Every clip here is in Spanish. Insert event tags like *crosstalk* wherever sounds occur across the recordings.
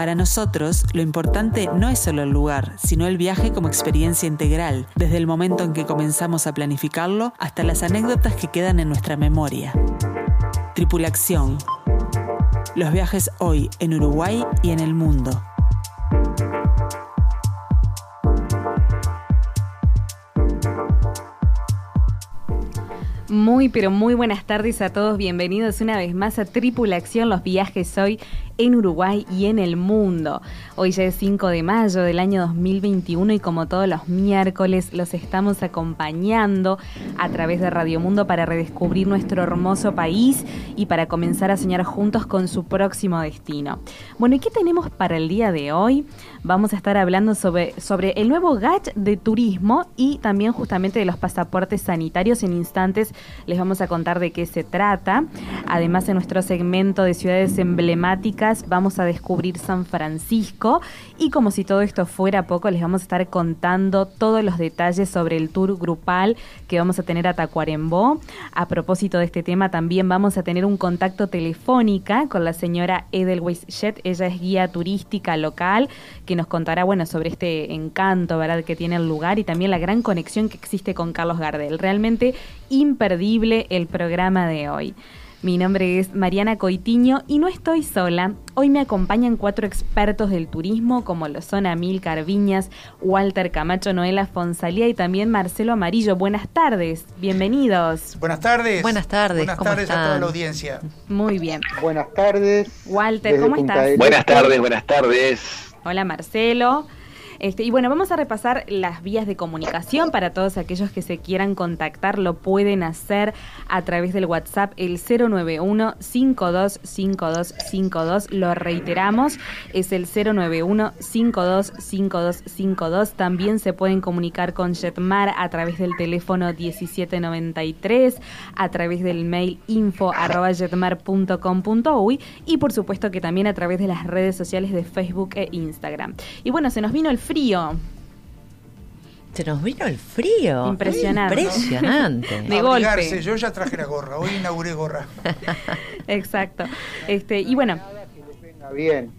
Para nosotros, lo importante no es solo el lugar, sino el viaje como experiencia integral, desde el momento en que comenzamos a planificarlo hasta las anécdotas que quedan en nuestra memoria. Tripulación. Los viajes hoy en Uruguay y en el mundo. Muy, pero muy buenas tardes a todos. Bienvenidos una vez más a Tripulación, los viajes hoy en Uruguay y en el mundo. Hoy ya es 5 de mayo del año 2021 y como todos los miércoles los estamos acompañando a través de Radio Mundo para redescubrir nuestro hermoso país y para comenzar a soñar juntos con su próximo destino. Bueno, ¿y qué tenemos para el día de hoy? Vamos a estar hablando sobre, sobre el nuevo GACH de turismo y también justamente de los pasaportes sanitarios. En instantes les vamos a contar de qué se trata. Además, en nuestro segmento de ciudades emblemáticas, vamos a descubrir San Francisco y como si todo esto fuera poco, les vamos a estar contando todos los detalles sobre el tour grupal que vamos a tener a Tacuarembó. A propósito de este tema, también vamos a tener un contacto telefónica con la señora Edelweiss Jet, ella es guía turística local, que nos contará, bueno, sobre este encanto, ¿verdad?, que tiene el lugar y también la gran conexión que existe con Carlos Gardel. Realmente imperdible el programa de hoy. Mi nombre es Mariana Coitiño y no estoy sola. Hoy me acompañan cuatro expertos del turismo como lo son Amil Carviñas, Walter Camacho, Noela Fonsalía y también Marcelo Amarillo. Buenas tardes, bienvenidos. Buenas tardes. Buenas tardes. Buenas tardes a toda la audiencia. Muy bien. Buenas tardes. Walter, ¿cómo estás? Buenas tardes, buenas tardes. Hola Marcelo. Este, y bueno, vamos a repasar las vías de comunicación para todos aquellos que se quieran contactar, lo pueden hacer a través del WhatsApp el 091 525252, lo reiteramos, es el 091 525252. También se pueden comunicar con Jetmar a través del teléfono 1793, a través del mail info arroba y por supuesto que también a través de las redes sociales de Facebook e Instagram. Y bueno, se nos vino el frío. Se nos vino el frío. Impresionante. Impresionante. De golpe. Yo ya traje la gorra, hoy inauguré gorra. *laughs* Exacto. Este, y bueno. Bien.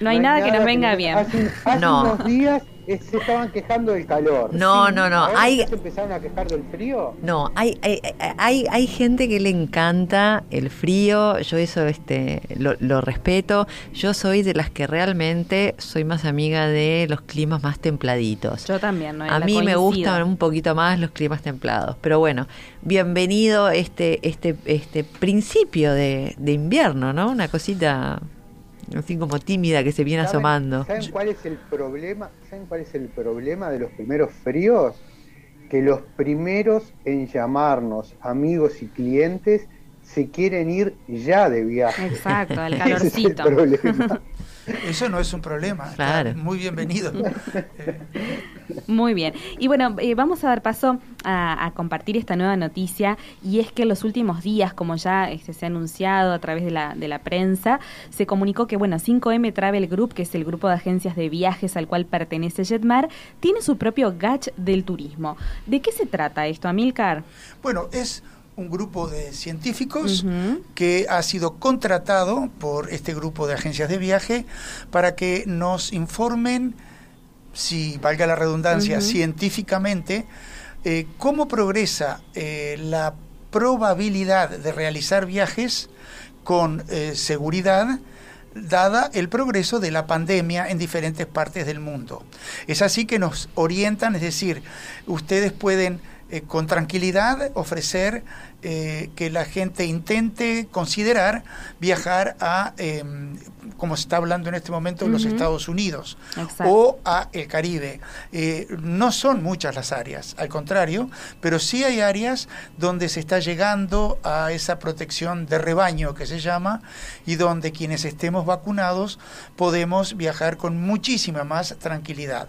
No hay, nada, que nos venga bien. Hace, hace No. unos días se estaban quejando del calor. No, no, no. ¿Ahora Hay, se empezaron a quejar del frío? no, hay, hay, hay, hay gente que le encanta el frío. Yo eso este, lo, lo respeto. Yo soy de las que realmente soy más amiga de los climas más templaditos. Yo también, ¿no? A mí me gustan un poquito más los climas templados. Pero bueno, bienvenido este, este, este principio de, de invierno, ¿no? Una cosita así como tímida que se viene ¿Saben- asomando. ¿Saben cuál es el problema? ¿Saben cuál es el problema de los primeros fríos? Que los primeros en llamarnos amigos y clientes se quieren ir ya de viaje. Exacto, al *laughs* Ese es el calorcito. problema. *laughs* Eso no es un problema. está Claro. Muy bienvenido. *laughs* Eh, Muy bien. Y bueno, eh, vamos a dar paso a, a compartir esta nueva noticia y es que en los últimos días, como ya este, se ha anunciado a través de la, de la prensa, se comunicó que, bueno, 5M Travel Group, que es el grupo de agencias de viajes al cual pertenece Jetmar, tiene su propio GACH del turismo. ¿De qué se trata esto, Amilcar? bueno, es un grupo de científicos que ha sido contratado por este grupo de agencias de viaje para que nos informen, si valga la redundancia, científicamente, eh, cómo progresa eh, la probabilidad de realizar viajes con eh, seguridad dada el progreso de la pandemia en diferentes partes del mundo. Es así que nos orientan, es decir, ustedes pueden eh, con tranquilidad ofrecer eh, que la gente intente considerar viajar a, eh, como se está hablando en este momento, los Ujú. Estados Unidos Exacto. o a el Caribe. Eh, no son muchas las áreas, al contrario, pero sí hay áreas donde se está llegando a esa protección de rebaño que se llama y donde quienes estemos vacunados podemos viajar con muchísima más tranquilidad.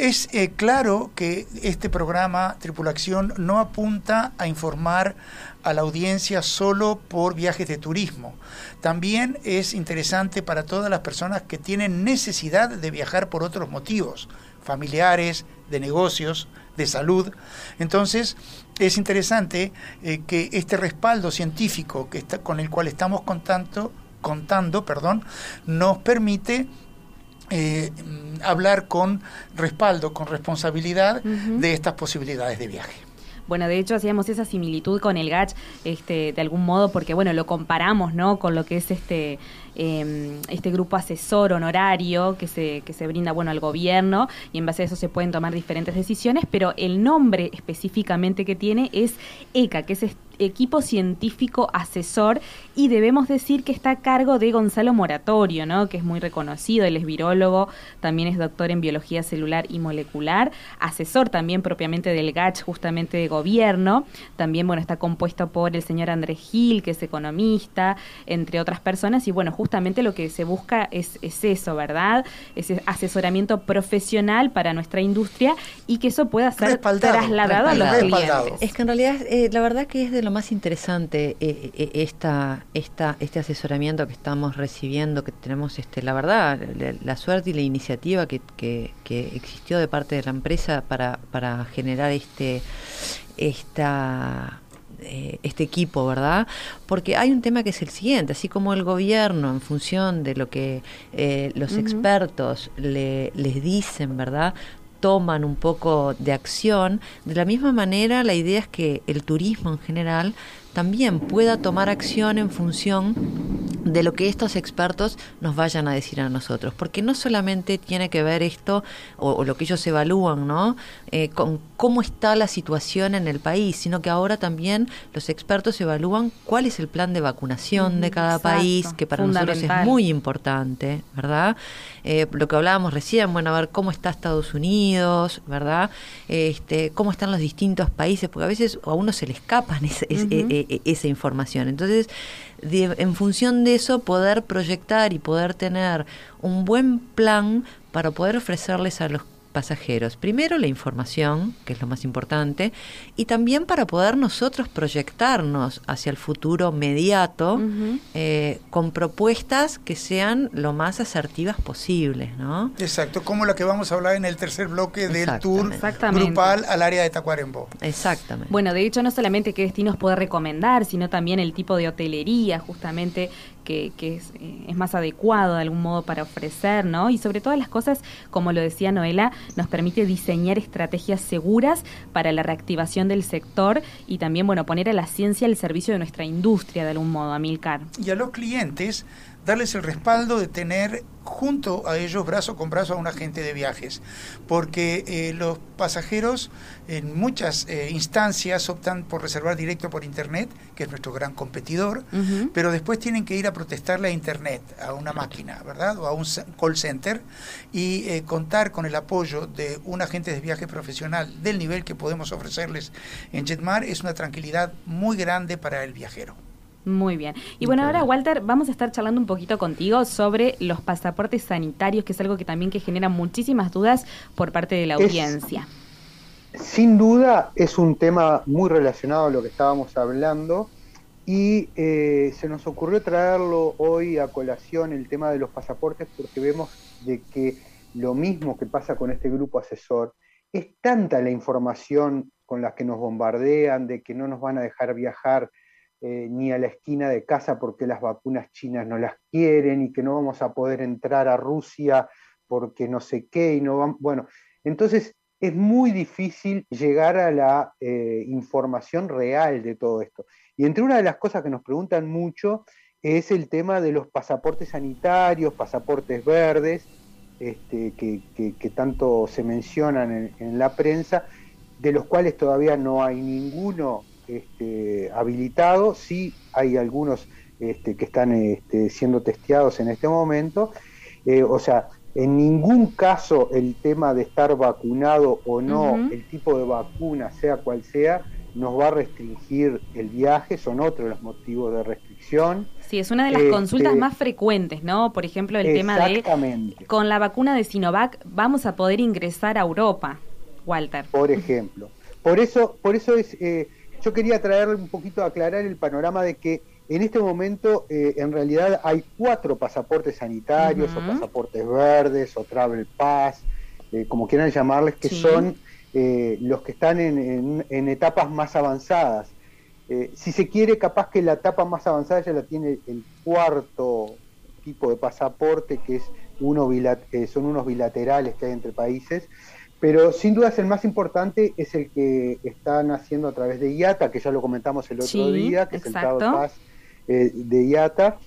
Es eh, claro que este programa Tripulación no apunta a informar a la audiencia solo por viajes de turismo. También es interesante para todas las personas que tienen necesidad de viajar por otros motivos, familiares, de negocios, de salud. Entonces, es interesante eh, que este respaldo científico que está, con el cual estamos contando, contando perdón, nos permite eh, hablar con respaldo, con responsabilidad de estas posibilidades de viaje. Bueno, de hecho hacíamos esa similitud con el GACH, este, de algún modo, porque bueno, lo comparamos, ¿no? Con lo que es este Em, este grupo asesor honorario que se, que se brinda bueno al gobierno y en base a eso se pueden tomar diferentes decisiones, pero el nombre específicamente que tiene es ECA, que es equipo científico asesor y debemos decir que está a cargo de Gonzalo Moratorio, ¿no? que es muy reconocido, él es virólogo, también es doctor en biología celular y molecular, asesor también propiamente del GACH, justamente de gobierno, también bueno, está compuesto por el señor Andrés Gil, que es economista, entre otras personas, y bueno, justamente lo que se busca es, es eso, ¿verdad? Ese asesoramiento profesional para nuestra industria y que eso pueda ser trasladado a los clientes. Es que en realidad, eh, la verdad que es de lo más interesante eh, eh, esta, esta, este asesoramiento que estamos recibiendo, que tenemos, este, la verdad, la, suerte y la iniciativa que, que, que, existió de parte de la empresa para, para generar este esta eh, este equipo, ¿verdad? Porque hay un tema que es el siguiente, así como el gobierno, en función de lo que eh, los expertos le, les dicen, ¿verdad? toman un poco de acción, de la misma manera la idea es que el turismo en general también pueda tomar acción en función de lo que estos expertos nos vayan a decir a nosotros, porque no solamente tiene que ver esto o, lo que ellos evalúan, ¿no? Eh, con cómo está la situación en el país, sino que ahora también los expertos evalúan cuál es el plan de vacunación de cada país, que para nosotros es muy importante, ¿verdad? Eh, lo que hablábamos recién, bueno, a ver cómo está Estados Unidos, ¿verdad? Este, cómo están los distintos países, porque a veces a uno se le escapan ese, e, e, esa información. Entonces, en función de eso, poder proyectar y poder tener un buen plan para poder ofrecerles a los pasajeros. Primero la información, que es lo más importante, y también para poder nosotros proyectarnos hacia el futuro mediato eh, con propuestas que sean lo más asertivas posibles, ¿no? Exacto, como la que vamos a hablar en el tercer bloque del tour grupal al área de Tacuarembó. Exactamente. Bueno, de hecho no solamente qué destinos puede recomendar, sino también el tipo de hotelería, justamente que, es, eh, es, más adecuado de algún modo para ofrecer, ¿no? Y sobre todas las cosas, como lo decía Noela, nos permite diseñar estrategias seguras para la reactivación del sector y también, bueno, poner a la ciencia al servicio de nuestra industria de algún modo, Amilcar. Y a los clientes darles el respaldo de tener junto a ellos, brazo con brazo, a un agente de viajes, porque eh, los pasajeros en muchas eh, instancias optan por reservar directo por Internet, que es nuestro gran competidor, pero después tienen que ir a protestarle a Internet, a una máquina, ¿verdad? O a un call center, y eh, contar con el apoyo de un agente de viaje profesional del nivel que podemos ofrecerles en Jetmar es una tranquilidad muy grande para el viajero. Muy bien. Y bueno, ahora Walter, vamos a estar charlando un poquito contigo sobre los pasaportes sanitarios, que es algo que también que genera muchísimas dudas por parte de la audiencia. sin duda es un tema muy relacionado a lo que estábamos hablando y eh, se nos ocurrió traerlo hoy a colación el tema de los pasaportes porque vemos de que lo mismo que pasa con este grupo asesor, es tanta la información con la que nos bombardean de que no nos van a dejar viajar eh, ni a la esquina de casa porque las vacunas chinas no las quieren y que no vamos a poder entrar a Rusia porque no sé qué y no van, bueno, entonces es muy difícil llegar a la eh, información real de todo esto. Y entre una de las cosas que nos preguntan mucho es el tema de los pasaportes sanitarios, pasaportes verdes, este, que, tanto se mencionan en, en la prensa, de los cuales todavía no hay ninguno este, habilitado, sí hay algunos este, que están este, siendo testeados en este momento, eh, o sea, en ningún caso el tema de estar vacunado o no, el tipo de vacuna, sea cual sea, nos va a restringir el viaje, son otros los motivos de restricción. Sí, es una de las consultas este, más frecuentes, ¿no? Por ejemplo, el tema de con la vacuna de Sinovac vamos a poder ingresar a Europa, Walter. Por ejemplo. Por eso, por eso es, eh, yo quería traerle un poquito a aclarar el panorama de que en este momento eh, en realidad hay cuatro pasaportes sanitarios o pasaportes verdes o travel pass, eh, como quieran llamarles, que son los que están en, en etapas más avanzadas. Eh, si se quiere, capaz que la etapa más avanzada ya la tiene el cuarto tipo de pasaporte, que es uno eh, son unos bilaterales que hay entre países, pero sin duda el más importante es el que están haciendo a través de IATA, que ya lo comentamos el otro día, que es el Pass eh, de IATA,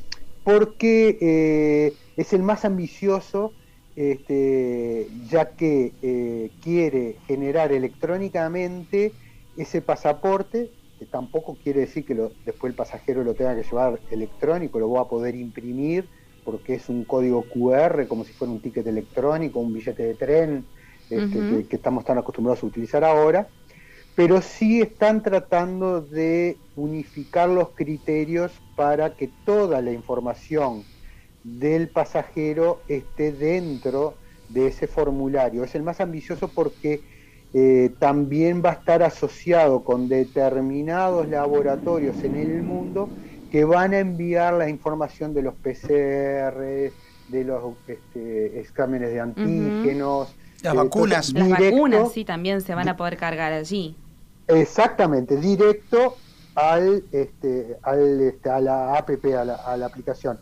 porque es el más ambicioso, este, ya que quiere generar electrónicamente ese pasaporte tampoco quiere decir que después el pasajero lo tenga que llevar electrónico, lo va a poder imprimir porque es un código QR como si fuera un ticket electrónico, un billete de tren este, que, estamos tan acostumbrados a utilizar ahora, pero sí están tratando de unificar los criterios para que toda la información del pasajero esté dentro de ese formulario. Es el más ambicioso porque eh, también va a estar asociado con determinados laboratorios en el mundo que van a enviar la información de los PCR, de los este, exámenes de antígenos. Las vacunas. Las vacunas, sí, también se van a poder cargar allí. Exactamente, directo al, este, al, este, a la APP, a la, aplicación.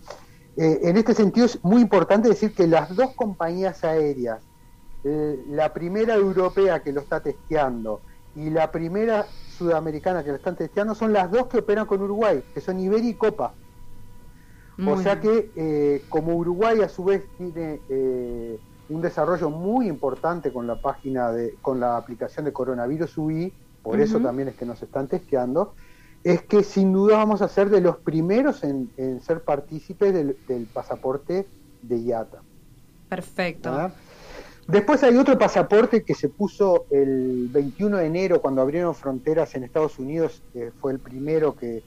Eh, en este sentido es muy importante decir que las dos compañías aéreas eh, la primera europea que lo está testeando y la primera sudamericana que lo están testeando son las dos que operan con Uruguay, que son Iberia y Copa. o sea que eh, como Uruguay a su vez tiene eh, un desarrollo muy importante con la página de, con la aplicación de coronavirus UI, por eso también es que nos están testeando, es que sin duda vamos a ser de los primeros en, ser partícipes del, pasaporte de IATA. Perfecto. Después hay otro pasaporte que se puso el 21 de enero cuando abrieron fronteras en Estados Unidos, fue el primero que,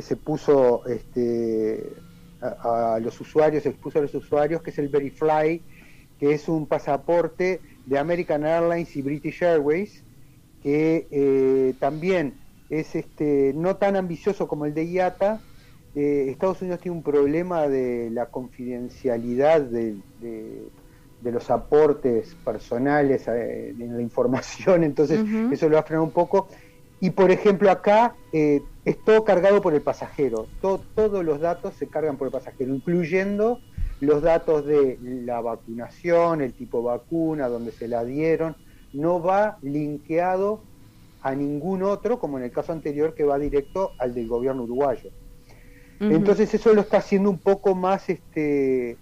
se puso este, a, los usuarios, se expuso a los usuarios, que es el Verifly, que es un pasaporte de American Airlines y British Airways, que eh, también es este, no tan ambicioso como el de IATA. Eh, Estados Unidos tiene un problema de la confidencialidad de de los aportes personales eh, en la información, entonces eso lo va a frenar un poco. Y por ejemplo acá eh, es todo cargado por el pasajero, todos los datos se cargan por el pasajero, incluyendo los datos de la vacunación, el tipo de vacuna, donde se la dieron, no va linkeado a ningún otro, como en el caso anterior que va directo al del gobierno uruguayo. Entonces eso lo está haciendo un poco más, este,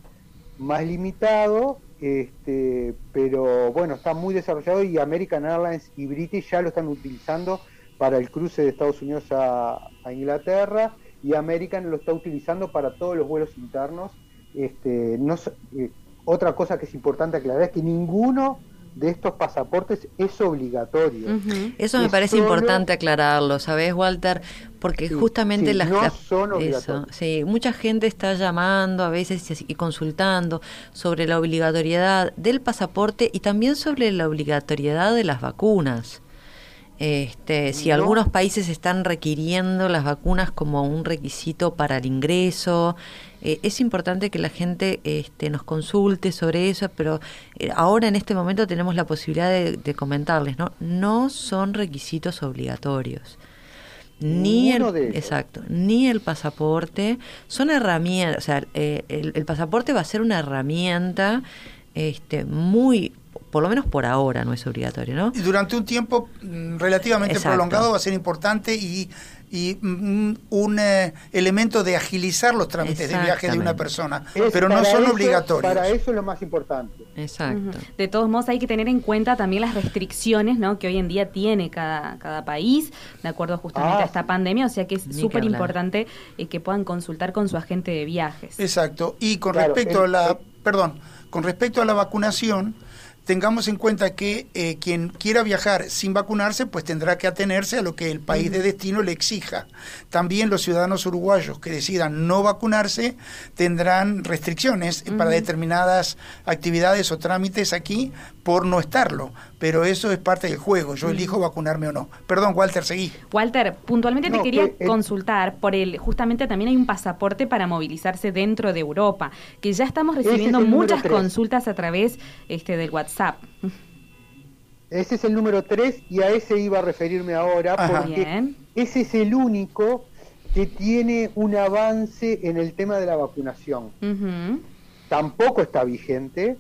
más limitado este, pero bueno, está muy desarrollado y American Airlines y British ya lo están utilizando para el cruce de Estados Unidos a, Inglaterra y American lo está utilizando para todos los vuelos internos. Este, no, eh, otra cosa que es importante aclarar es que ninguno de estos pasaportes es obligatorio. Eso me parece importante aclararlo, ¿sabes, Walter? Porque justamente las no son eso, sí, mucha gente está llamando a veces y consultando sobre la obligatoriedad del pasaporte y también sobre la obligatoriedad de las vacunas. Este, si algunos países están requiriendo las vacunas como un requisito para el ingreso, eh, es importante que la gente este, nos consulte sobre eso, pero eh, ahora en este momento tenemos la posibilidad de, comentarles, ¿no? No son requisitos obligatorios. Ni el, exacto, ni el pasaporte son herramientas, o sea, eh, el, el, pasaporte va a ser una herramienta este, muy por lo menos por ahora no es obligatorio, ¿no? Y durante un tiempo mm, relativamente prolongado va a ser importante y, y mm, un eh, elemento de agilizar los trámites de viaje de una persona, pero no son obligatorios. Para eso es lo más importante. Exacto. De todos modos hay que tener en cuenta también las restricciones ¿no? que hoy en día tiene cada, cada país, de acuerdo justamente a ah. esta pandemia, o sea que es súper importante eh, que puedan consultar con su agente de viajes. Exacto. Y con respecto a la... Perdón, con respecto a la vacunación, tengamos en cuenta que eh, quien quiera viajar sin vacunarse, pues tendrá que atenerse a lo que el país de destino le exija. También los ciudadanos uruguayos que decidan no vacunarse tendrán restricciones para determinadas actividades o trámites aquí por no estarlo. Pero eso es parte del juego. Yo elijo vacunarme o no. Perdón, Walter, seguí. Walter, puntualmente te quería consultar por el, justamente también hay un pasaporte para movilizarse dentro de Europa, que ya estamos recibiendo muchas consultas a través este, del WhatsApp. Ese es el número 3 y a ese iba a referirme ahora, porque ese es el único que tiene un avance en el tema de la vacunación. Tampoco está vigente,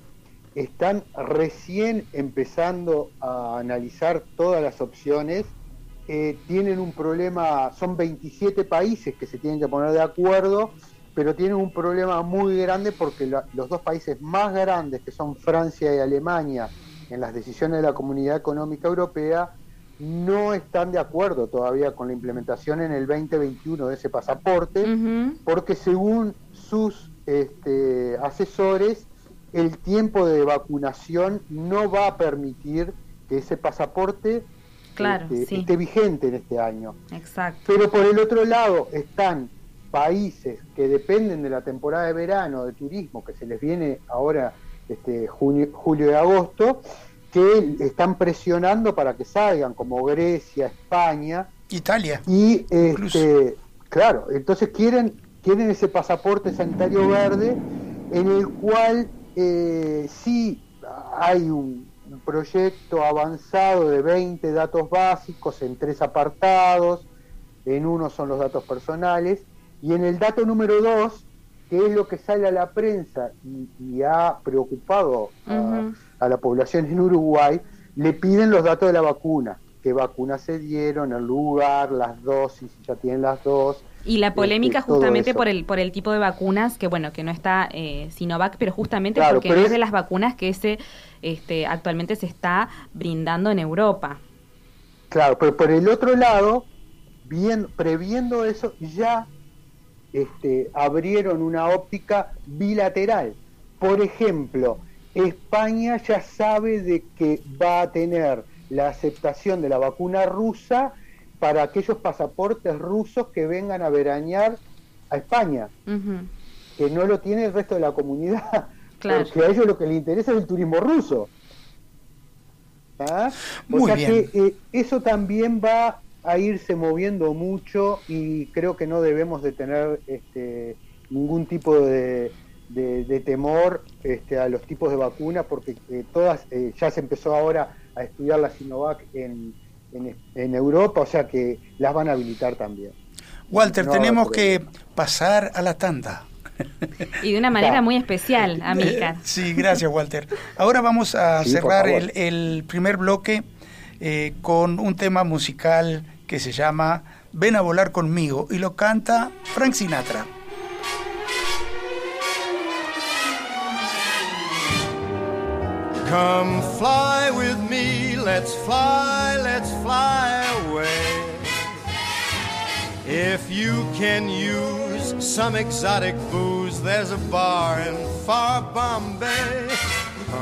están recién empezando a analizar todas las opciones. Eh, tienen un problema, son 27 países que se tienen que poner de acuerdo, pero tienen un problema muy grande porque los dos países más grandes, que son Francia y Alemania, en las decisiones de la Comunidad Económica Europea, no están de acuerdo todavía con la implementación en el 2021 de ese pasaporte, porque según sus este, asesores, el tiempo de vacunación no va a permitir que ese pasaporte este, esté vigente en este año. Exacto. Pero por el otro lado están países que dependen de la temporada de verano, de turismo, que se les viene ahora este, junio, julio y agosto, que están presionando para que salgan, como Grecia, España. Italia. Y este, claro, entonces quieren, quieren ese pasaporte sanitario verde en el cual eh, sí hay un, proyecto avanzado de 20 datos básicos en tres apartados, en uno son los datos personales, y en el dato número dos, que es lo que sale a la prensa y, ha preocupado a, la población en Uruguay, le piden los datos de la vacuna, qué vacunas se dieron, el lugar, las dosis, si ya tienen las dos, y la polémica este, justamente por el por el tipo de vacunas, que bueno, que no está eh, Sinovac, pero justamente porque es de las vacunas que ese este, actualmente se está brindando en Europa. Claro, pero por el otro lado, bien, previendo eso, ya este, abrieron una óptica bilateral. Por ejemplo, España ya sabe de que va a tener la aceptación de la vacuna rusa para aquellos pasaportes rusos que vengan a verañar a España, que no lo tiene el resto de la comunidad, *laughs* claro. porque a ellos lo que les interesa es el turismo ruso. ¿Ah? O sea que eh, eso también va a irse moviendo mucho y creo que no debemos de tener este, ningún tipo de, temor este, a los tipos de vacunas porque eh, todas eh, ya se empezó ahora a estudiar la Sinovac en, en, Europa, o sea que las van a habilitar también. Walter, tenemos que pasar a la tanda. Y de una manera muy especial, *laughs* amiga. Sí, gracias, Walter. Ahora vamos a cerrar el, primer bloque eh, con un tema musical que se llama Ven a volar conmigo y lo canta Frank Sinatra. Come fly with me, let's fly, let's fly away. If you can use some exotic booze, there's a bar in far Bombay.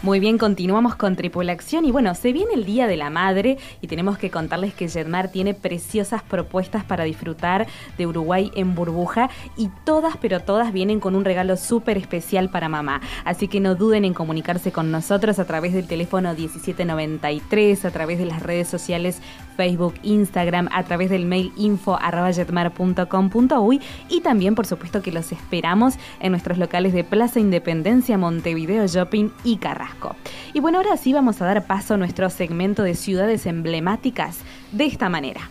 Muy bien, continuamos con Tripulación y bueno, se viene el Día de la Madre y tenemos que contarles que Jetmar tiene preciosas propuestas para disfrutar de Uruguay en burbuja y todas, pero todas vienen con un regalo súper especial para mamá. Así que no duden en comunicarse con nosotros a través del teléfono 1793, a través de las redes sociales Facebook, Instagram, a través del mail info y también por supuesto que los esperamos en nuestros locales de Plaza Independencia, Montevideo Shopping y Carrasco. Y bueno, ahora sí vamos a dar paso a nuestro segmento de ciudades emblemáticas de esta manera.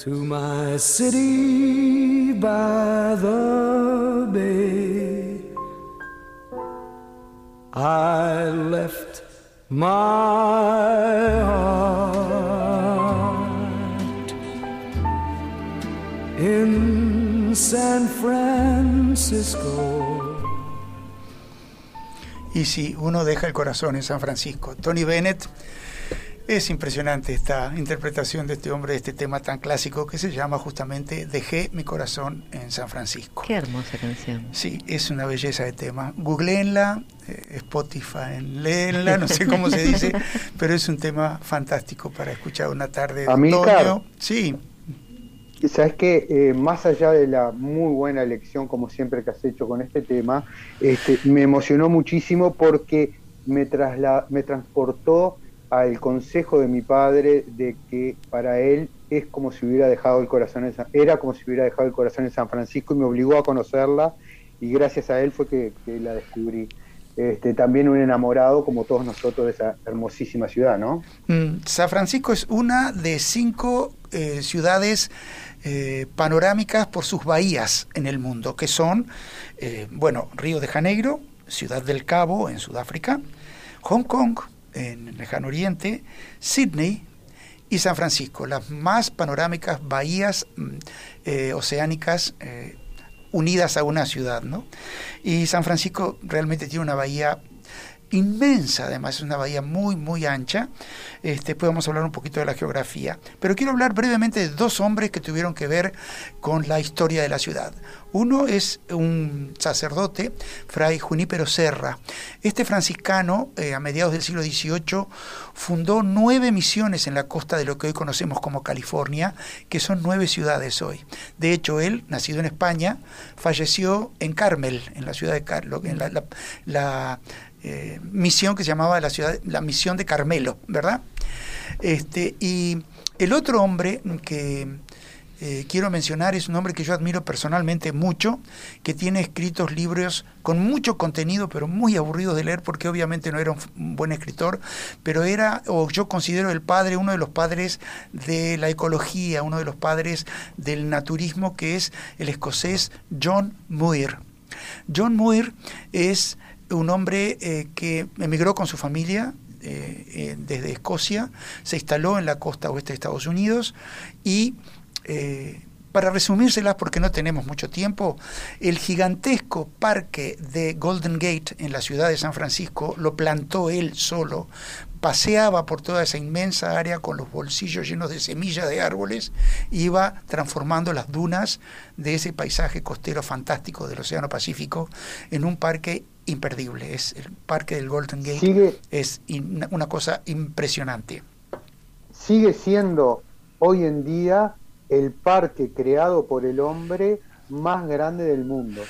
to my city by the bay. I left my in San Francisco. Y si uno deja el corazón en San Francisco. Tony Bennett, es impresionante esta interpretación de este hombre de este tema tan clásico que se llama justamente Dejé mi corazón en San Francisco. Qué hermosa canción. Sí, es una belleza de tema. Googleenla, eh, Spotify, léenla, no sé cómo se dice, *laughs* pero es un tema fantástico para escuchar una tarde de otoño. Sí, Y Sabes que eh, más allá de la muy buena elección, como siempre que has hecho con este tema, este, me emocionó muchísimo porque me, trasla- me transportó al consejo de mi padre de que para él es como si hubiera dejado el corazón en San, era como si hubiera dejado el corazón en San Francisco y me obligó a conocerla y gracias a él fue que, la descubrí. Este, también un enamorado como todos nosotros de esa hermosísima ciudad, ¿no? Mm, San Francisco es una de cinco eh, ciudades eh, panorámicas por sus bahías en el mundo, que son, eh, bueno, Río de Janeiro, Ciudad del Cabo en Sudáfrica, Hong Kong en el lejano oriente, Sydney y San Francisco, las más panorámicas bahías mm, eh, oceánicas eh, unidas a una ciudad, ¿no? Y San Francisco realmente tiene una bahía inmensa, además es una bahía muy, muy ancha. Este, podemos hablar un poquito de la geografía. Pero quiero hablar brevemente de dos hombres que tuvieron que ver con la historia de la ciudad. Uno es un sacerdote, Fray Junípero Serra. Este franciscano, eh, a mediados del siglo XVIII, fundó nueve misiones en la costa de lo que hoy conocemos como California, que son nueve ciudades hoy. De hecho, él, nacido en España, falleció en Carmel, en la ciudad de Carlo, en la, eh, misión que se llamaba la ciudad, la misión de Carmelo, ¿verdad? Este, y el otro hombre que eh, quiero mencionar es un hombre que yo admiro personalmente mucho, que tiene escritos libros con mucho contenido, pero muy aburridos de leer, porque obviamente no era un, buen escritor, pero era, o yo considero el padre, uno de los padres de la ecología, uno de los padres del naturismo, que es el escocés John Muir. John Muir es un hombre eh, que emigró con su familia eh, eh, desde Escocia, se instaló en la costa oeste de Estados Unidos y para resumírselas, porque no tenemos mucho tiempo, el gigantesco parque de Golden Gate en la ciudad de San Francisco lo plantó él solo. Paseaba por toda esa inmensa área con los bolsillos llenos de semillas de árboles, iba transformando las dunas de ese paisaje costero fantástico del Océano Pacífico en un parque imperdible. Es el parque del Golden Gate Sigue- es in- una cosa impresionante. Sigue siendo hoy en día el parque creado por el hombre más grande del mundo.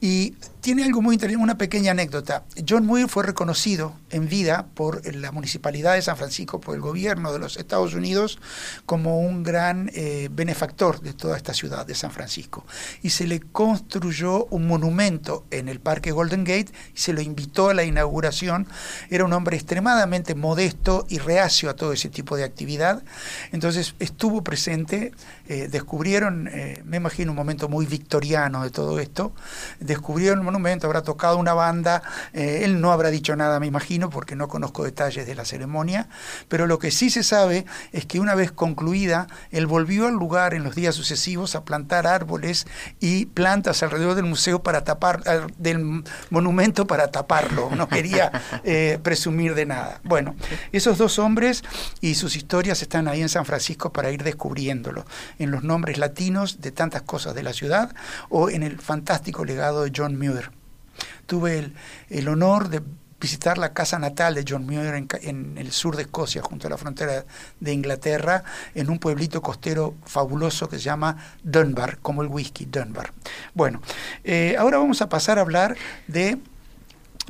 Y tiene algo muy interesante, una pequeña anécdota. John Muir fue reconocido en vida por la Municipalidad de San Francisco, por el gobierno de los Estados Unidos, como un gran eh, benefactor de toda esta ciudad de San Francisco. Y se le construyó un monumento en el Parque Golden Gate y se lo invitó a la inauguración. Era un hombre extremadamente modesto y reacio a todo ese tipo de actividad. Entonces estuvo presente, eh, descubrieron, eh, me imagino un momento muy victoriano de todo esto, descubrieron monumento, habrá tocado una banda, eh, él no habrá dicho nada, me imagino, porque no conozco detalles de la ceremonia, pero lo que sí se sabe es que una vez concluida, él volvió al lugar en los días sucesivos a plantar árboles y plantas alrededor del museo para tapar, eh, del monumento para taparlo, no quería eh, presumir de nada. Bueno, esos dos hombres y sus historias están ahí en San Francisco para ir descubriéndolo, en los nombres latinos de tantas cosas de la ciudad o en el fantástico legado de John Muir. Tuve el, el honor de visitar la casa natal de John Muir en, en el sur de Escocia, junto a la frontera de Inglaterra, en un pueblito costero fabuloso que se llama Dunbar, como el whisky Dunbar. Bueno, eh, ahora vamos a pasar a hablar de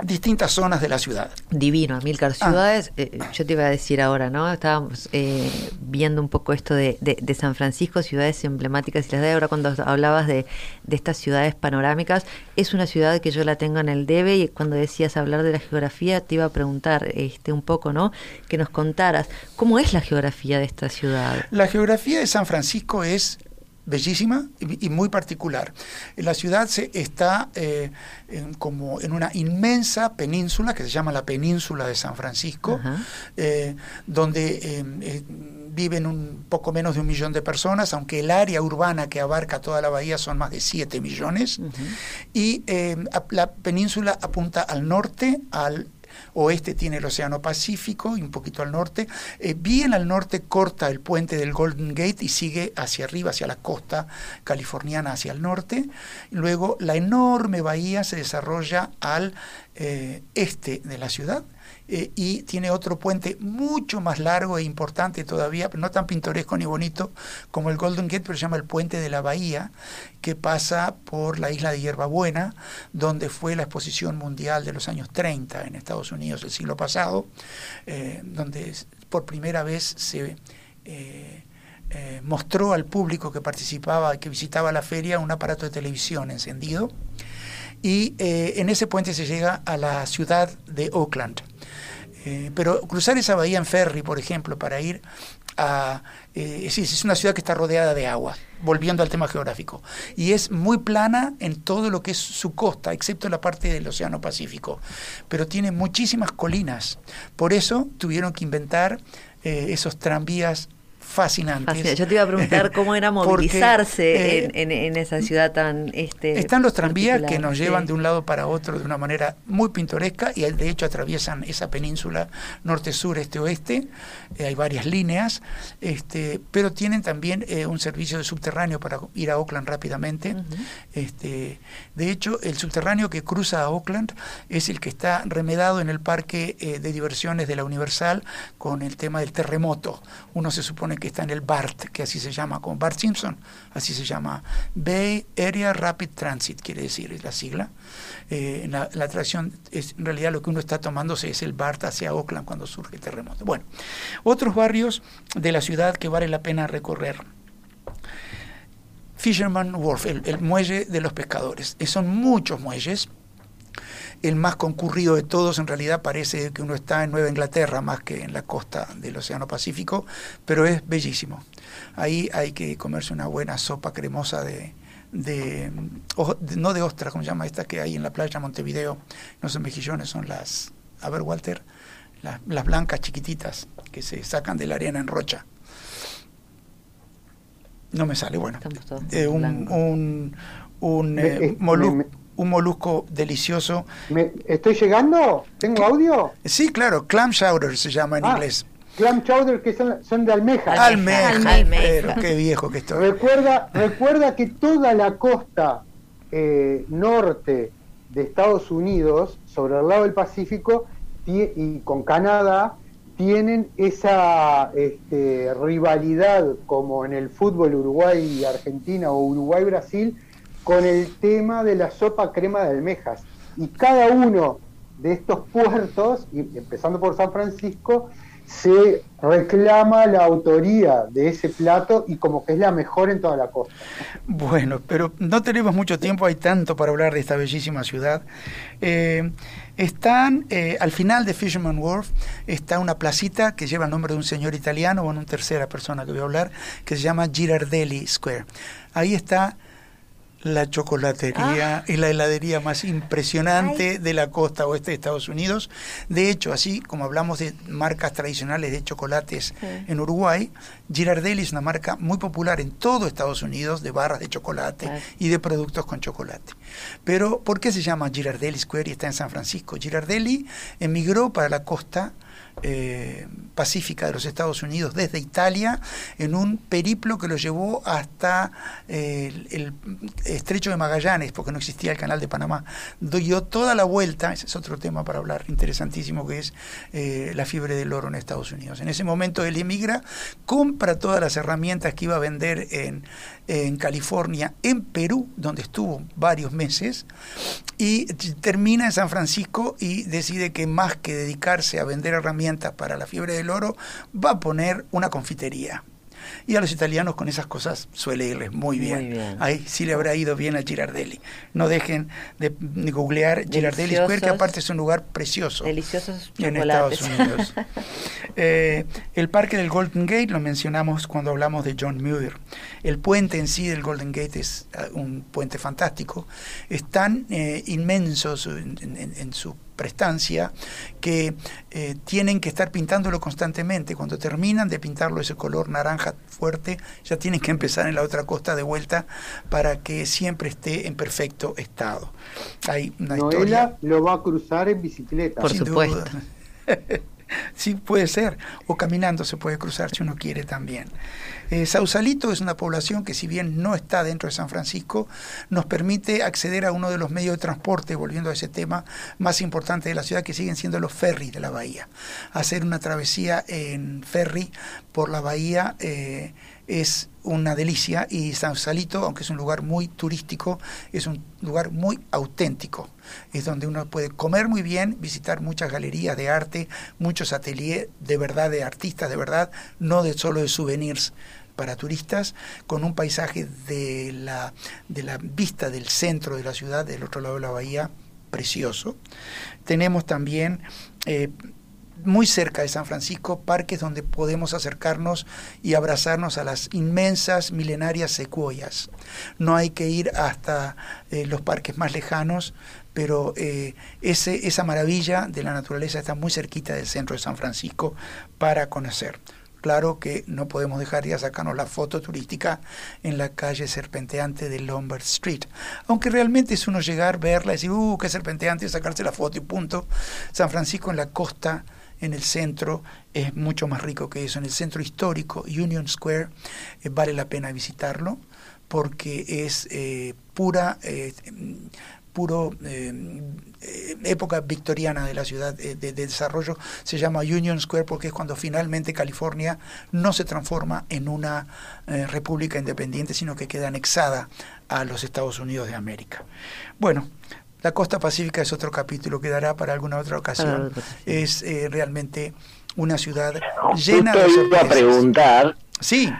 distintas zonas de la ciudad. Divino, Amilcar. Ah. Ciudades, eh, yo te iba a decir ahora, ¿no? Estábamos eh, viendo un poco esto de, de- de San Francisco, ciudades emblemáticas y las de ahora cuando hablabas de, de estas ciudades panorámicas, es una ciudad que yo la tengo en el debe y cuando decías hablar de la geografía te iba a preguntar este un poco, ¿no? Que nos contaras, ¿cómo es la geografía de esta ciudad? La geografía de San Francisco es bellísima y, y muy particular. La ciudad se, está eh, en, como en una inmensa península que se llama la península de San Francisco, eh, donde eh, viven un poco menos de un millón de personas, aunque el área urbana que abarca toda la bahía son más de 7 millones. Y eh, la península apunta al norte, al oeste tiene el Océano Pacífico y un poquito al norte. Eh, bien al norte corta el puente del Golden Gate y sigue hacia arriba, hacia la costa californiana, hacia el norte. Luego la enorme bahía se desarrolla al eh, este de la ciudad. Eh, y tiene otro puente mucho más largo e importante todavía, pero no tan pintoresco ni bonito como el Golden Gate, pero se llama el Puente de la Bahía, que pasa por la isla de Hierbabuena, donde fue la exposición mundial de los años 30 en Estados Unidos el siglo pasado, eh, donde por primera vez se eh, mostró al público que participaba, que visitaba la feria, un aparato de televisión encendido. Y en ese puente se llega a la ciudad de Oakland. Eh, pero cruzar esa bahía en ferry, por ejemplo, para ir a... eh, es una ciudad que está rodeada de agua, volviendo al tema geográfico. Y es muy plana en todo lo que es su costa, excepto la parte del Océano Pacífico. Pero tiene muchísimas colinas. Por eso tuvieron que inventar eh, esos tranvías fascinantes. Fascinante. Yo te iba a preguntar *laughs* cómo era Porque, movilizarse eh, en, en- en esa ciudad tan... Este, están los tranvías que nos sí. llevan de un lado para otro de una manera muy pintoresca y de hecho atraviesan esa península norte-sur, este-oeste. Eh, hay varias líneas, este, pero tienen también eh, un servicio de subterráneo para ir a Oakland rápidamente. este, de hecho, el subterráneo que cruza a Oakland es el que está remedado en el parque de diversiones de la Universal con el tema del terremoto. Uno se supone que está en el BART, que así se llama, como Bart Simpson, así se llama. Bay Area Rapid Transit, quiere decir, es la sigla. Eh, la, atracción, es, en realidad lo que uno está tomándose es el BART hacia Oakland cuando surge el terremoto. Bueno, otros barrios de la ciudad que vale la pena recorrer. Fisherman Wharf, el, el muelle de los pescadores. Eh, son muchos muelles. El más concurrido de todos en realidad parece que uno está en Nueva Inglaterra más que en la costa del Océano Pacífico, pero es bellísimo. Ahí hay que comerse una buena sopa cremosa de, de, o- de- no de ostra, ¿cómo se llama esta que hay en la playa Montevideo? No son mejillones, son las, a ver Walter, las, las blancas chiquititas que se sacan de la arena en rocha. No me sale, bueno. Eh, un, un, un, eh, eh, un molusco delicioso. ¿Me- ¿Estoy llegando? ¿Tengo audio? Sí, claro, clam chowder se llama en Ah, inglés. Clam chowder que son, son de almeja. Almeja, almeja. pero qué viejo que estoy. Recuerda, recuerda que toda la costa eh, norte de Estados Unidos, sobre el lado del Pacífico, y con Canadá, tienen esa este, rivalidad como en el fútbol Uruguay y Argentina o Uruguay Brasil con el tema de la sopa crema de almejas. Y cada uno de estos puertos, empezando por San Francisco, se reclama la autoría de ese plato y como que es la mejor en toda la costa. Bueno, pero no tenemos mucho tiempo, hay tanto para hablar de esta bellísima ciudad. Eh, están, eh, al final de Fisherman Wharf, está una placita que lleva el nombre de un señor italiano, bueno, una tercera persona que voy a hablar, que se llama Girardelli Square. Ahí está la chocolatería y la heladería más impresionante de la costa oeste de Estados Unidos. De hecho, así como hablamos de marcas tradicionales de chocolates en Uruguay, Girardelli es una marca muy popular en todo Estados Unidos de barras de chocolate y de productos con chocolate. Pero, ¿por qué se llama Girardelli Square y está en San Francisco? Girardelli emigró para la costa eh, pacífica de los Estados Unidos desde Italia en un periplo que lo llevó hasta eh, el, estrecho de Magallanes, porque no existía el canal de Panamá. Dio toda la vuelta, ese es otro tema para hablar interesantísimo, que es eh, la fiebre del oro en Estados Unidos. En ese momento él emigra, compra todas las herramientas que iba a vender en, en California, en Perú, donde estuvo varios meses, y termina en San Francisco y decide que más que dedicarse a vender herramientas para la fiebre del oro, va a poner una confitería. Y a los italianos con esas cosas suele irles muy bien. Muy bien. Ahí sí le habrá ido bien a Girardelli. No dejen de googlear Girardelli Square, que aparte es un lugar precioso Deliciosos en chocolates. Estados Unidos. *laughs* Eh, el parque del Golden Gate lo mencionamos cuando hablamos de John Muir. El puente en sí del Golden Gate es eh, un puente fantástico. Es tan eh, inmenso su- en, en- en su prestancia que eh, tienen que estar pintándolo constantemente. Cuando terminan de pintarlo ese color naranja fuerte, ya tienen que empezar en la otra costa de vuelta para que siempre esté en perfecto estado. Hay una historia. Noela lo va a cruzar en bicicleta. Por Sin supuesto. duda. *laughs* sí, puede ser. O caminando se puede cruzar si uno quiere también. Eh, Sausalito es una población que si bien no está dentro de San Francisco, nos permite acceder a uno de los medios de transporte, volviendo a ese tema más importante de la ciudad, que siguen siendo los ferries de la bahía. Hacer una travesía en ferry por la bahía eh, es una delicia y Sausalito, aunque es un lugar muy turístico, es un lugar muy auténtico. Es donde uno puede comer muy bien, visitar muchas galerías de arte, muchos ateliers de verdad, de artistas de verdad, no de solo de souvenirs para turistas, con un paisaje de la, de la vista del centro de la ciudad, del otro lado de la bahía, precioso. Tenemos también eh, muy cerca de San Francisco, parques donde podemos acercarnos y abrazarnos a las inmensas, milenarias secuoyas. No hay que ir hasta eh, los parques más lejanos, pero eh, ese, esa maravilla de la naturaleza está muy cerquita del centro de San Francisco para conocer. Claro que no podemos dejar de sacarnos la foto turística en la calle serpenteante de Lombard Street. Aunque realmente es uno llegar, verla y decir, uh, qué serpenteante, sacarse la foto y punto. San Francisco en la costa, en el centro, es mucho más rico que eso. En el centro histórico, Union Square, eh, vale la pena visitarlo porque es eh, pura eh, puro eh, época victoriana de la ciudad de, de desarrollo se llama Union Square porque es cuando finalmente California no se transforma en una república independiente sino que queda anexada a los Estados Unidos de América bueno la costa pacífica es otro capítulo que dará para alguna otra ocasión. Otra, sí. es eh, realmente una ciudad llena de Justo iba a sorpresas. preguntar, sí.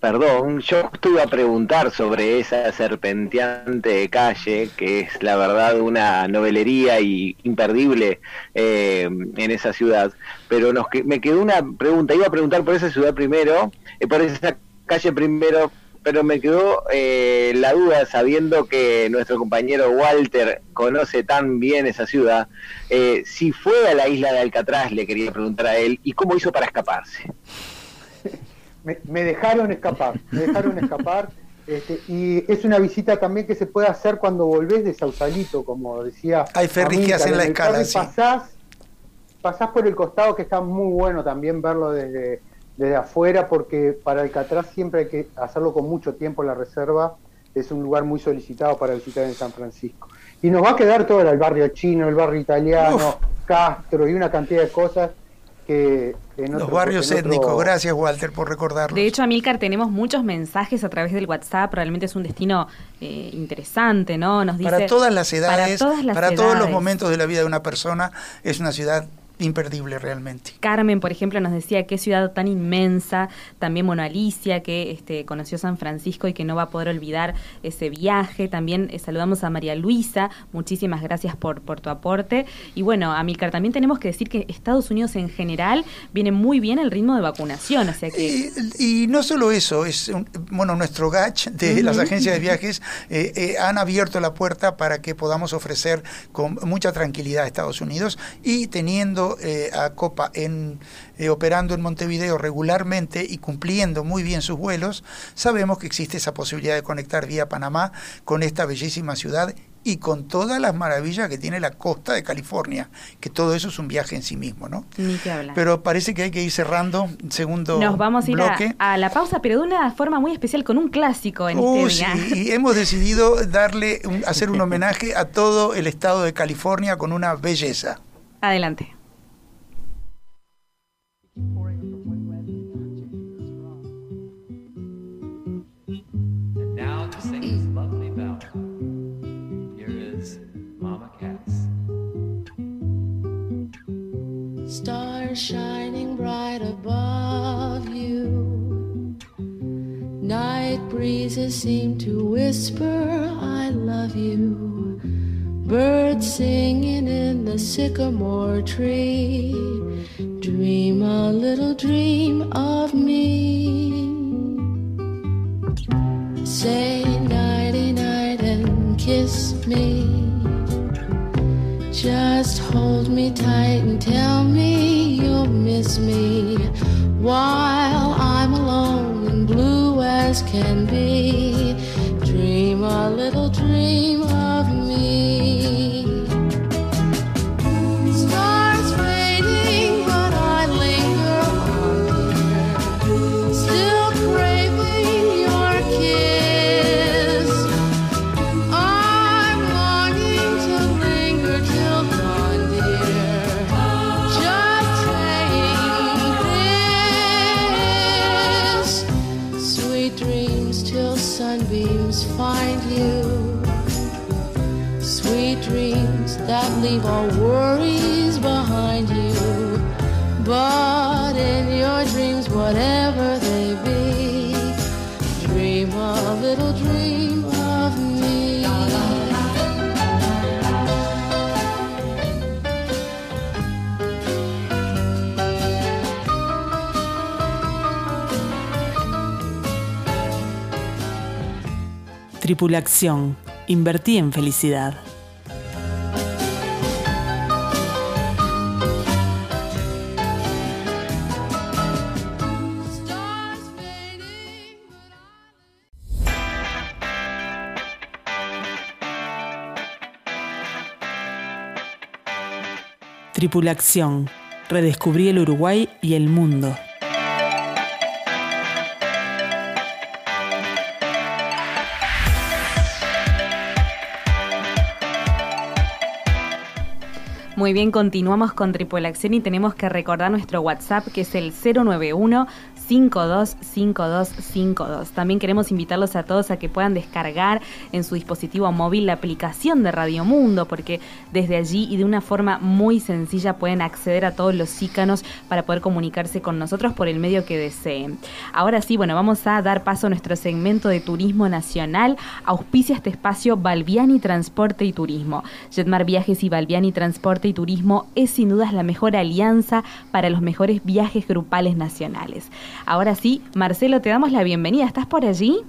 Perdón, yo justo iba a preguntar sobre esa serpenteante calle, que es la verdad una novelería y imperdible eh, en esa ciudad. Pero nos que- me quedó una pregunta, iba a preguntar por esa ciudad primero, eh, por esa calle primero, pero me quedó eh, la duda sabiendo que nuestro compañero Walter conoce tan bien esa ciudad. Eh, si fue a la isla de Alcatraz, le quería preguntar a él, ¿y cómo hizo para escaparse? *laughs* Me, me dejaron escapar, me dejaron escapar. Este, y es una visita también que se puede hacer cuando volvés de Sausalito, como decía. Hay ferries que Amílcar. hacen la escala, sí. Pasás, pasás por el costado, que está muy bueno también verlo desde, desde afuera, porque para Alcatraz siempre hay que hacerlo con mucho tiempo la reserva. Es un lugar muy solicitado para visitar en San Francisco. Y nos va a quedar todo el barrio chino, el barrio italiano, Uf. Castro y una cantidad de cosas que en Los otro- barrios en otro- étnicos. Gracias, Walter, por recordarlo. De hecho, Amilcar, tenemos muchos mensajes a través del WhatsApp. Realmente es un destino eh, interesante, ¿no? Nos dice para todas las edades, Para todas las para todos los momentos de la vida de una persona, es una ciudad imperdible realmente. Carmen, por ejemplo, nos decía qué ciudad tan inmensa, también Mono Alicia, que este, conoció San Francisco y que no va a poder olvidar ese viaje. También eh, saludamos a María Luisa, muchísimas gracias por, por tu aporte. Y bueno, Amilcar, también tenemos que decir que Estados Unidos en general viene muy bien el ritmo de vacunación, o sea que... Y, y no solo eso, es un- bueno, nuestro GACH de las agencias de viajes eh, eh, han abierto la puerta para que podamos ofrecer con mucha tranquilidad a Estados Unidos y teniendo eh, a Copa en, eh, operando en Montevideo regularmente y cumpliendo muy bien sus vuelos, sabemos que existe esa posibilidad de conectar vía Panamá con esta bellísima ciudad y con todas las maravillas que tiene la costa de California, que todo eso es un viaje en sí mismo, ¿no? Ni que hablar. Pero parece que hay que ir cerrando segundo Nos vamos a ir a, bloque. a la pausa, pero de una forma muy especial, con un clásico en este día. sí, y hemos decidido darle un- hacer un homenaje a todo el estado de California con una belleza. *laughs* Adelante. Breezes seem to whisper, I love you. Birds singing in the sycamore tree. Dream a little dream of me. Say nighty night and kiss me. Just hold me tight and tell me you'll miss me while I'm alone and blue as can Tripulación. Invertí en felicidad. Tripulación. Redescubrí el Uruguay y el mundo. Muy bien, continuamos con Tripulación y tenemos que recordar nuestro WhatsApp que es el 091 525252. También queremos invitarlos a todos a que puedan descargar en su dispositivo móvil la aplicación de Radio Mundo, porque desde allí y de una forma muy sencilla pueden acceder a todos los ícanos para poder comunicarse con nosotros por el medio que deseen. Ahora sí, bueno, vamos a dar paso a nuestro segmento de turismo nacional. Auspicia este espacio Balbiani Transporte y Turismo. Jetmar Viajes y Balbiani Transporte y Turismo es sin dudas la mejor alianza para los mejores viajes grupales nacionales. Ahora sí, Marcelo, te damos la bienvenida. ¿Estás por allí?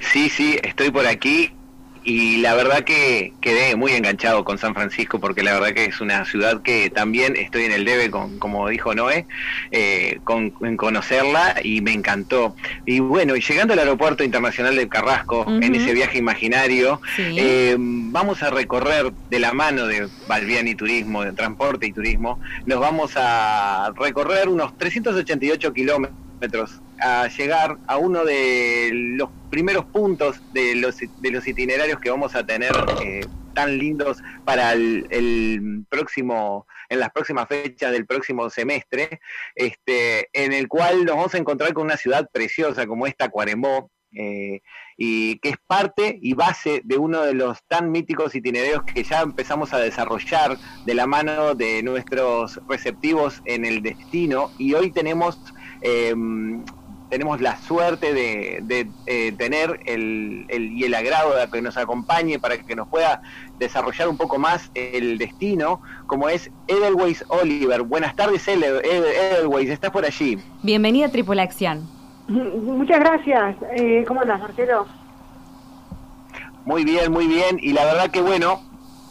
Sí, sí, estoy por aquí y la verdad que quedé muy enganchado con San Francisco porque la verdad que es una ciudad que también estoy en el debe, con, como dijo Noé, eh, con, en conocerla y me encantó. Y bueno, y llegando al aeropuerto internacional de Carrasco, en ese viaje imaginario, Sí. eh, vamos a recorrer de la mano de Balbiani Turismo, de Transporte y Turismo, nos vamos a recorrer unos 388 kilómetros a llegar a uno de los primeros puntos de los, de los itinerarios que vamos a tener eh, tan lindos para el, el próximo, en las próximas fechas del próximo semestre, este, en el cual nos vamos a encontrar con una ciudad preciosa como esta Cuarembó, eh, y que es parte y base de uno de los tan míticos itinerarios que ya empezamos a desarrollar de la mano de nuestros receptivos en el destino. Y hoy tenemos eh, tenemos la suerte de, de, eh, tener el, el- y el agrado de que nos acompañe para que nos pueda desarrollar un poco más el destino, como es Edelweiss Oliver. Buenas tardes, Edel- Ed- Edelweiss, ¿estás por allí? Bienvenida a Tripulación. *laughs* Muchas gracias. Eh, ¿Cómo andas, Marcelo? Muy bien, muy bien. Y la verdad que bueno,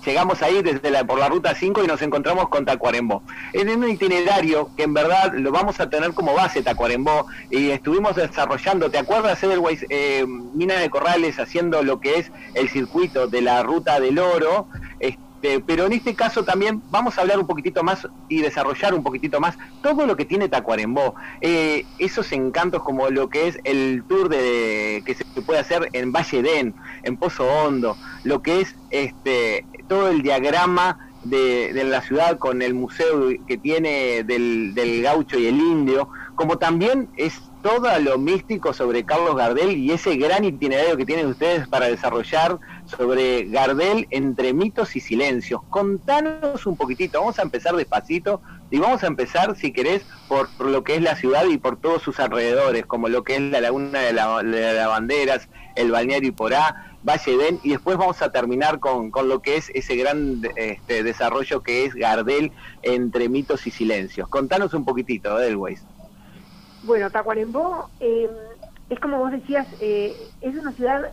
llegamos ahí desde la, por la ruta 5 y nos encontramos con Tacuarembó. En un itinerario que en verdad lo vamos a tener como base Tacuarembó y estuvimos desarrollando, ¿te acuerdas Edelweiss, eh, Mina de Corrales haciendo lo que es el circuito de la ruta del oro? Este, pero en este caso también vamos a hablar un poquitito más y desarrollar un poquitito más todo lo que tiene Tacuarembó, eh, esos encantos como lo que es el tour de que se puede hacer en Valle Den, en Pozo Hondo, lo que es este todo el diagrama de, la ciudad con el museo que tiene del gaucho y el indio, como también es todo lo místico sobre Carlos Gardel y ese gran itinerario que tienen ustedes para desarrollar sobre Gardel entre mitos y silencios. Contanos un poquitito, vamos a empezar despacito y vamos a empezar, si querés, por lo que es la ciudad y por todos sus alrededores, como lo que es la laguna de, la, de Lavanderas, el balneario Iporá, Valle Den, y después vamos a terminar con, con lo que es ese gran este, desarrollo que es Gardel entre mitos y silencios. Contanos un poquitito, Edelweiss. Bueno, Tacuarembó eh, es como vos decías, eh, es una ciudad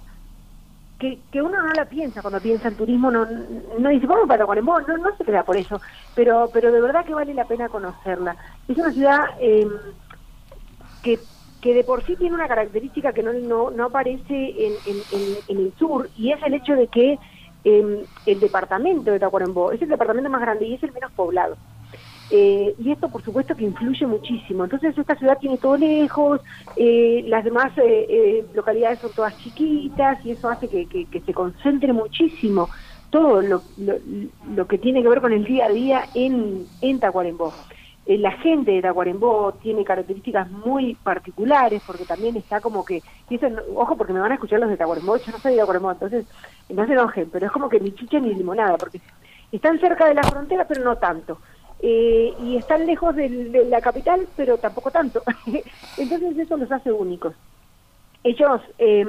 que, que uno no la piensa cuando piensa en turismo, no, no dice, vamos para Tacuarembó, no, no se crea por eso, pero, pero de verdad que vale la pena conocerla. Es una ciudad eh, que, que de por sí tiene una característica que no, no, no aparece en, en, el sur, y es el hecho de que eh, el departamento de Tacuarembó es el departamento más grande y es el menos poblado. Eh, y esto, por supuesto, que influye muchísimo. Entonces, esta ciudad tiene todo lejos, eh, las demás eh, eh, localidades son todas chiquitas y eso hace que, que- se concentre muchísimo todo lo, lo- que tiene que ver con el día a día en, en Tacuarembó. Eh, la gente de Tacuarembó tiene características muy particulares porque también está como que, y eso ojo porque me van a escuchar los de Tacuarembó, yo no soy de Tacuarembó, entonces no se enojen, pero es como que ni chicha ni limonada, porque están cerca de la frontera pero no tanto. Eh, y están lejos de la capital, pero tampoco tanto. *laughs* Entonces eso los hace únicos. Ellos eh,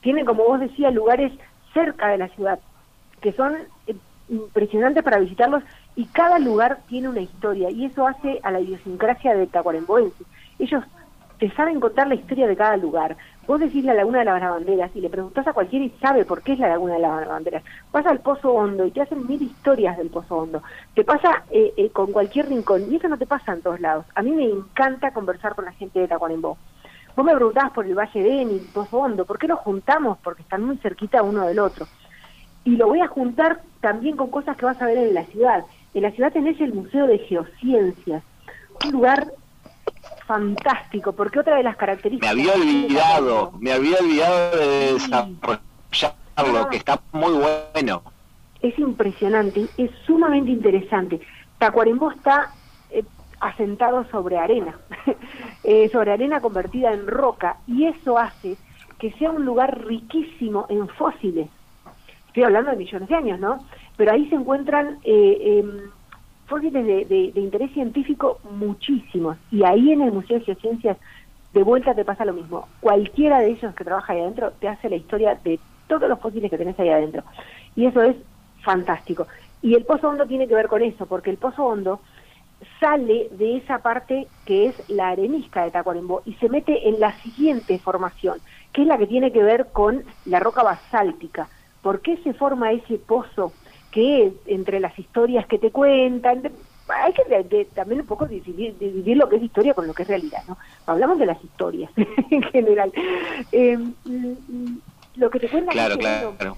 tienen, como vos decías, lugares cerca de la ciudad, que son eh, impresionantes para visitarlos, y cada lugar tiene una historia, y eso hace a la idiosincrasia de Tacuaremboense. Ellos te saben contar la historia de cada lugar. Vos decís la Laguna de las Lavanderas y le preguntás a cualquiera y sabe por qué es la Laguna de las Lavanderas. Vas al Pozo Hondo y te hacen mil historias del Pozo Hondo. Te pasa eh, eh, con cualquier rincón y eso no te pasa en todos lados. A mí me encanta conversar con la gente de Tacuarembó. Vos me preguntabas por el Valle de y el Pozo Hondo. ¿Por qué los juntamos? Porque están muy cerquita uno del otro. Y lo voy a juntar también con cosas que vas a ver en la ciudad. En la ciudad tenés el Museo de Geociencias, un lugar fantástico, porque otra de las Me características... había que tiene olvidado, me había olvidado de desarrollarlo, que está muy bueno. es impresionante, es sumamente interesante. Tacuarembó está eh, asentado sobre arena, *laughs* eh, sobre arena convertida en roca, y eso hace que sea un lugar riquísimo en fósiles. Estoy hablando de millones de años, ¿no? Pero ahí se encuentran eh, em, fósiles de, de- interés científico muchísimos, y ahí en el Museo de Geociencias de vuelta te pasa lo mismo. Cualquiera de ellos que trabaja ahí adentro te hace la historia de todos los fósiles que tenés ahí adentro. Y eso es fantástico. Y el Pozo Hondo tiene que ver con eso, porque el Pozo Hondo sale de esa parte que es la arenisca de Tacuarembó y se mete en la siguiente formación, que es la que tiene que ver con la roca basáltica. ¿Por qué se forma ese pozo? Que entre las historias que te cuentan, hay que de- de- también un poco dividir, dividir lo que es historia con lo que es realidad, ¿no? Hablamos de las historias *laughs* en general. Eh, mm, lo que te cuentan Claro, es que,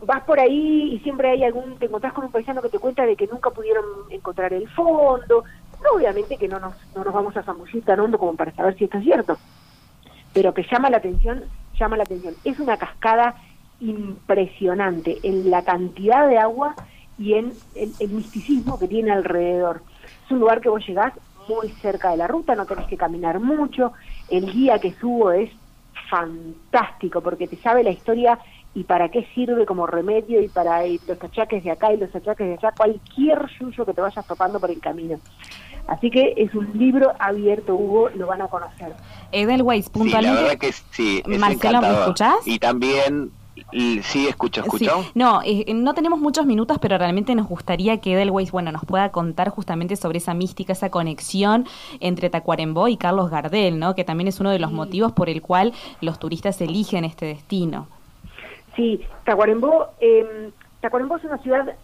vas por ahí y siempre hay algún, te encontrás con un paisano que te cuenta de que nunca pudieron encontrar el fondo. No, obviamente que no nos, no nos vamos a zambullir tan hondo como para saber si esto es cierto, pero que llama la atención, llama la atención. Es una cascada impresionante en la cantidad de agua y en el, el misticismo que tiene alrededor. Es un lugar que vos llegás muy cerca de la ruta, no tenés que caminar mucho, el guía que subo es fantástico porque te sabe la historia y para qué sirve como remedio y para los achaques de acá y los achaques de allá, cualquier yuyo que te vayas topando por el camino. Así que es un libro abierto, Hugo, lo van a conocer. Edelweiss, Sí, la verdad que sí, es Marcelo, ¿me escuchás? Y también, sí, escucho, escucho. Sí. No, eh, no tenemos muchos minutos, pero realmente nos gustaría que Edelweiss, bueno, nos pueda contar justamente sobre esa mística, esa conexión entre Tacuarembó y Carlos Gardel, ¿no? Que también es uno de los motivos por el cual los turistas eligen este destino. Sí, Tacuarembó, eh, Tacuarembó es una ciudad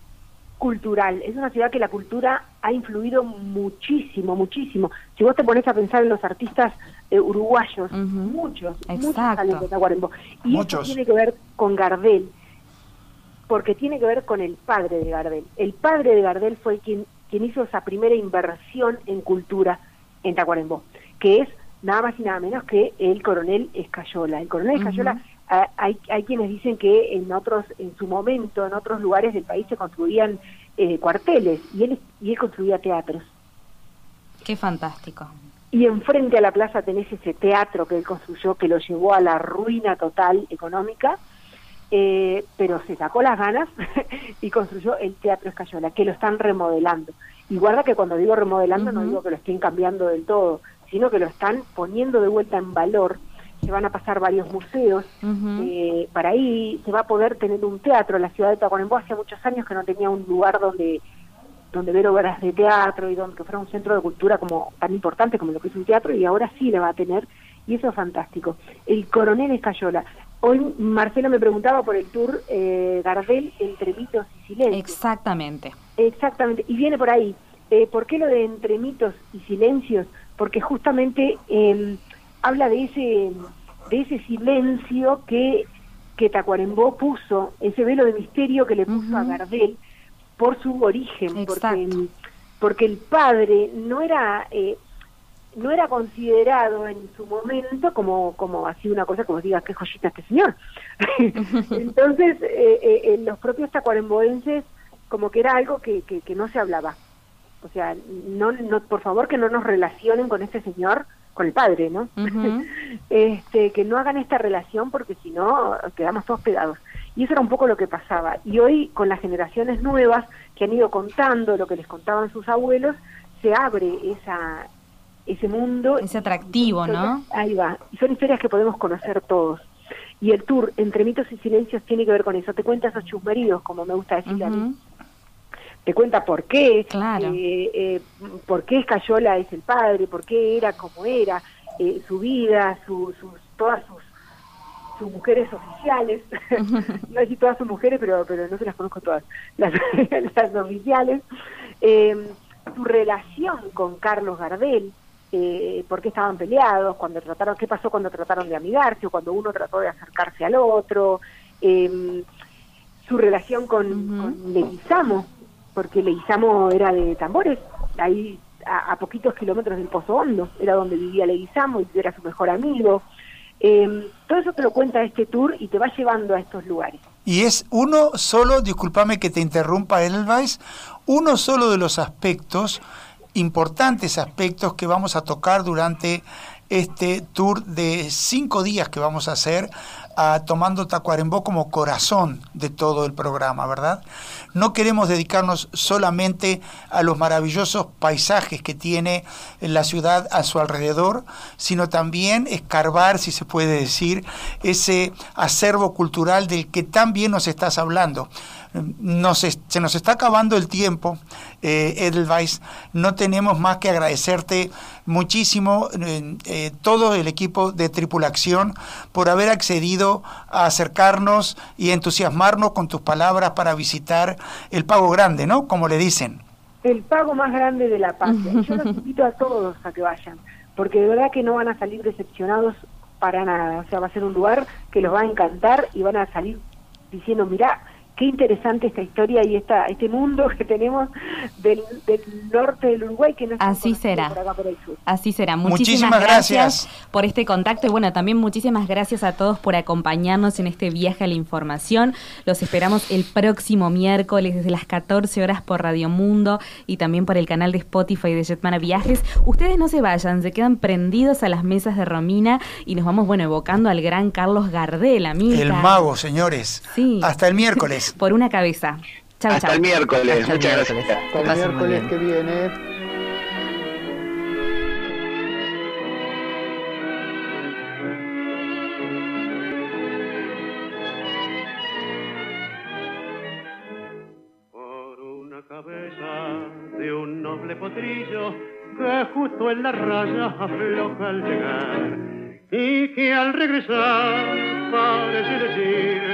cultural, es una ciudad que la cultura ha influido muchísimo, muchísimo. Si vos te pones a pensar en los artistas eh, uruguayos, muchos, muchos Exacto. salen de Tacuarembó. Y Muchos. eso tiene que ver con Gardel, porque tiene que ver con el padre de Gardel. El padre de Gardel fue quien, quien hizo esa primera inversión en cultura en Tacuarembó, que es nada más y nada menos que el coronel Escayola. El coronel. Escayola, ah, hay, hay quienes dicen que en otros, en su momento, en otros lugares del país se construían eh, cuarteles y él, y él construía teatros. Qué fantástico. Y enfrente a la plaza tenés ese teatro que él construyó que lo llevó a la ruina total económica, eh, pero se sacó las ganas *laughs* y construyó el Teatro Escayola, que lo están remodelando. Y guarda que cuando digo remodelando no digo que lo estén cambiando del todo, sino que lo están poniendo de vuelta en valor. Se van a pasar varios museos, eh, para ahí se va a poder tener un teatro. La ciudad de Tacuarembó hace muchos años que no tenía un lugar donde donde ver obras de teatro y donde que fuera un centro de cultura como tan importante como lo que es un teatro y ahora sí le va a tener y eso es fantástico. El coronel Escayola. Hoy Marcelo me preguntaba por el tour eh, Gardel entre mitos y silencios. Exactamente. Exactamente, y viene por ahí. Eh, ¿Por qué lo de entre mitos y silencios? Porque justamente eh, habla de ese, de ese silencio que, que Tacuarembó puso, ese velo de misterio que le puso a Gardel por su origen, porque, porque el padre no era... Eh, no era considerado en su momento como como así una cosa como digas qué joyita este señor *laughs* entonces eh, eh, eh, los propios tacuaremboenses como que era algo que, que, que no se hablaba. O sea no, no por favor que no nos relacionen con este señor con el padre no *laughs* este que no hagan esta relación porque si no quedamos todos pegados y eso era un poco lo que pasaba y hoy con las generaciones nuevas que han ido contando lo que les contaban sus abuelos se abre esa ese mundo Ese atractivo, ¿no? Ahí va. Y son historias que podemos conocer todos. Y el tour entre mitos y silencios tiene que ver con eso. Te cuenta esos chusmeríos, como me gusta decir a mí. Te cuenta por qué, Claro. eh, eh, por qué Escayola es el padre, por qué era como era, eh, su vida, su, sus, todas sus, sus mujeres oficiales. *laughs* no decir todas sus mujeres, pero, pero no se las conozco todas. Las, *laughs* las oficiales. Eh, su relación con Carlos Gardel, eh, por qué estaban peleados, cuando trataron, qué pasó cuando trataron de amigarse o cuando uno trató de acercarse al otro, eh, su relación con, con Leguizamo, porque Leguizamo era de Tambores, ahí a, poquitos kilómetros del Pozo Hondo, era donde vivía Leguizamo y era su mejor amigo. Eh, todo eso te lo cuenta este tour y te va llevando a estos lugares. Y es uno solo, discúlpame que te interrumpa, Elvais, uno solo de los aspectos, importantes aspectos que vamos a tocar durante este tour de cinco días que vamos a hacer, ah, tomando Tacuarembó como corazón de todo el programa, ¿verdad? No queremos dedicarnos solamente a los maravillosos paisajes que tiene la ciudad a su alrededor, sino también escarbar, si se puede decir, ese acervo cultural del que tan bien nos estás hablando. Nos se nos está acabando el tiempo, eh, Edelweiss, no tenemos más que agradecerte muchísimo eh, eh, todo el equipo de Tripulación por haber accedido a acercarnos y entusiasmarnos con tus palabras para visitar el Pago Grande, ¿no? Como le dicen. El pago más grande de la patria. *laughs* Y Yo los invito a todos a que vayan, porque de verdad que no van a salir decepcionados para nada. O sea, va a ser un lugar que los va a encantar y van a salir diciendo, mirá, qué interesante esta historia y esta, este mundo *laughs* que tenemos del, del norte del Uruguay que no Así será. por acá por el sur. Así será. Muchísimas Muchísimas, gracias. gracias. por este contacto y bueno, también muchísimas gracias a todos por acompañarnos en este viaje a la información. Los esperamos el próximo miércoles desde las 14 horas por Radio Mundo y también por el canal de Spotify de Jetmana Viajes. Ustedes no se vayan, se quedan prendidos a las mesas de Romina y nos vamos, bueno, evocando al gran Carlos Gardel, amiga. El mago, señores. Sí. Hasta el miércoles. Por una cabeza. Chau, Hasta chau. el miércoles. Hasta el Muchas miércoles. gracias. Hasta el muy miércoles que viene. por una cabeza de un noble potrillo que justo en la raya afloja al llegar y que al regresar parece decir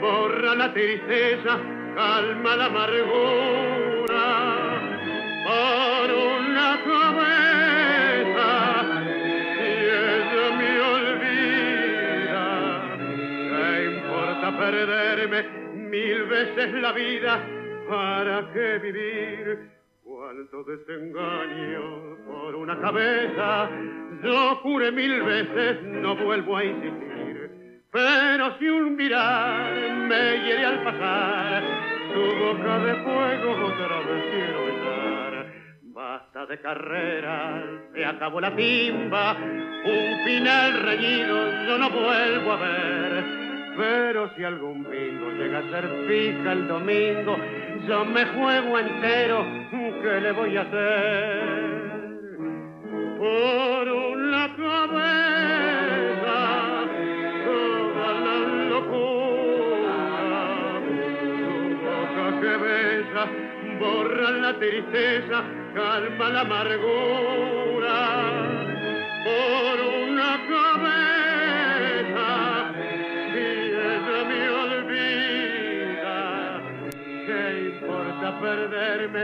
borra la tristeza calma la amargura por una cabeza si ella me olvida ¿Qué importa perderme mil veces la vida? ¿Para qué vivir? Cuánto desengaño por una cabeza. Yo juré mil veces, no vuelvo a insistir. Pero si un mirar me hiere al pasar, tu boca de fuego otra vez quiero besar. Basta de carreras, se acabó la timba, un final reñido yo no vuelvo a ver. Pero si algún bingo llega a ser fija el domingo, yo me juego entero, ¿qué le voy a hacer? Por una cabeza, borra la tristeza, calma la amargura. Por una cabeza, si ella me olvida, ¿qué importa perderme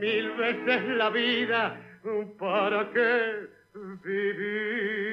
mil veces la vida? ¿Para qué vivir?